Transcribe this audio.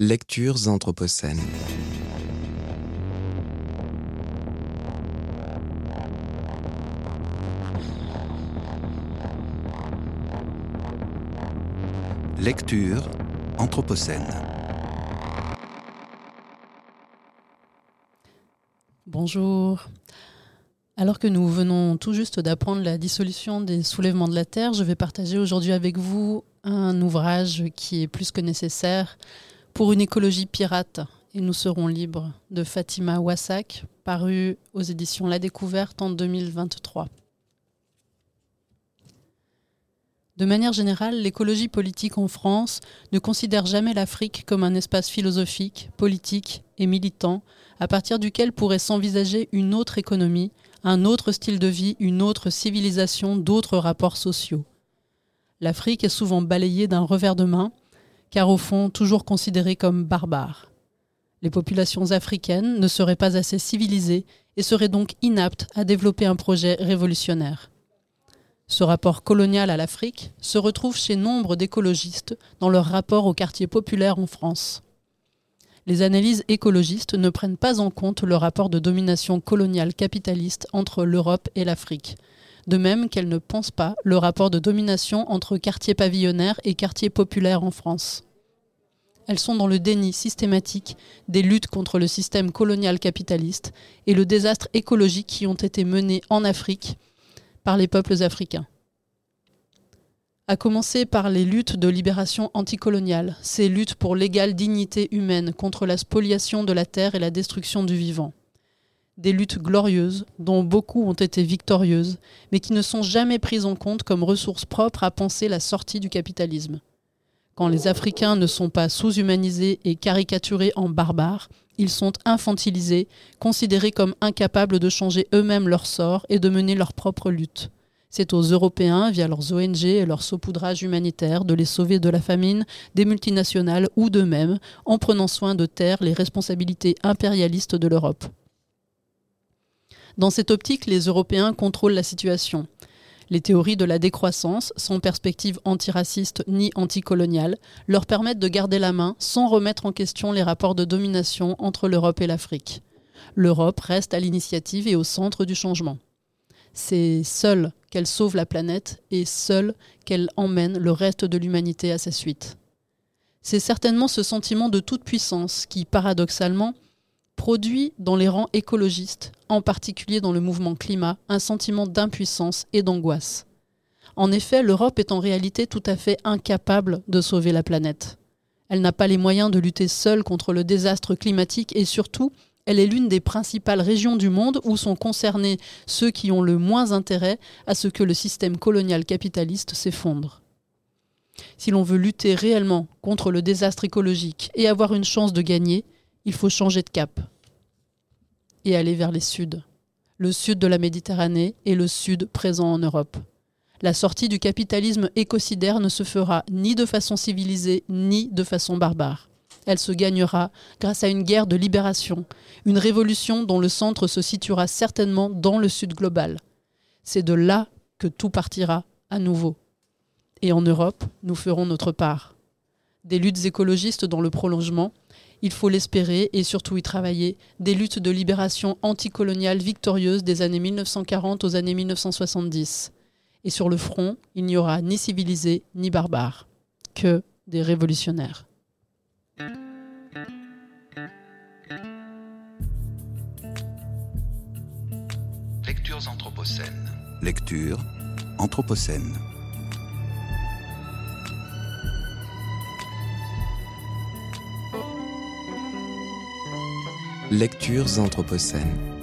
Lectures anthropocènes. Lecture anthropocène. Bonjour. Alors que nous venons tout juste d'apprendre la dissolution des soulèvements de la Terre, je vais partager aujourd'hui avec vous un ouvrage qui est plus que nécessaire pour une écologie pirate et nous serons libres de Fatima Wassak, paru aux éditions La Découverte en 2023. De manière générale, l'écologie politique en France ne considère jamais l'Afrique comme un espace philosophique, politique et militant à partir duquel pourrait s'envisager une autre économie, un autre style de vie, une autre civilisation, d'autres rapports sociaux. L'Afrique est souvent balayée d'un revers de main, car au fond toujours considérée comme barbare. Les populations africaines ne seraient pas assez civilisées et seraient donc inaptes à développer un projet révolutionnaire. Ce rapport colonial à l'Afrique se retrouve chez nombre d'écologistes dans leur rapport aux quartiers populaires en France. Les analyses écologistes ne prennent pas en compte le rapport de domination coloniale capitaliste entre l'Europe et l'Afrique, de même qu'elles ne pensent pas le rapport de domination entre quartiers pavillonnaires et quartiers populaires en France. Elles sont dans le déni systématique des luttes contre le système colonial capitaliste et le désastre écologique qui ont été menés en Afrique par les peuples africains. À commencer par les luttes de libération anticoloniale, ces luttes pour l'égale dignité humaine contre la spoliation de la terre et la destruction du vivant. Des luttes glorieuses, dont beaucoup ont été victorieuses, mais qui ne sont jamais prises en compte comme ressources propres à penser la sortie du capitalisme. Quand les Africains ne sont pas sous-humanisés et caricaturés en barbares, ils sont infantilisés, considérés comme incapables de changer eux-mêmes leur sort et de mener leur propre lutte. C'est aux Européens, via leurs ONG et leur saupoudrage humanitaire, de les sauver de la famine, des multinationales ou d'eux-mêmes, en prenant soin de taire les responsabilités impérialistes de l'Europe. Dans cette optique, les Européens contrôlent la situation. Les théories de la décroissance, sans perspective antiraciste ni anticoloniale, leur permettent de garder la main sans remettre en question les rapports de domination entre l'Europe et l'Afrique. L'Europe reste à l'initiative et au centre du changement. C'est seule qu'elle sauve la planète et seule qu'elle emmène le reste de l'humanité à sa suite. C'est certainement ce sentiment de toute puissance qui, paradoxalement, produit dans les rangs écologistes, en particulier dans le mouvement climat, un sentiment d'impuissance et d'angoisse. En effet, l'Europe est en réalité tout à fait incapable de sauver la planète. Elle n'a pas les moyens de lutter seule contre le désastre climatique et surtout, elle est l'une des principales régions du monde où sont concernés ceux qui ont le moins intérêt à ce que le système colonial capitaliste s'effondre. Si l'on veut lutter réellement contre le désastre écologique et avoir une chance de gagner, il faut changer de cap et aller vers les suds, le sud de la Méditerranée et le sud présent en Europe. La sortie du capitalisme écocidaire ne se fera ni de façon civilisée ni de façon barbare. Elle se gagnera grâce à une guerre de libération, une révolution dont le centre se situera certainement dans le sud global. C'est de là que tout partira à nouveau. Et en Europe, nous ferons notre part. Des luttes écologistes dans le prolongement, il faut l'espérer et surtout y travailler, des luttes de libération anticoloniale victorieuses des années 1940 aux années 1970. Et sur le front, il n'y aura ni civilisés ni barbares, que des révolutionnaires. Lectures anthropocènes. Lecture anthropocène. Lectures anthropocènes.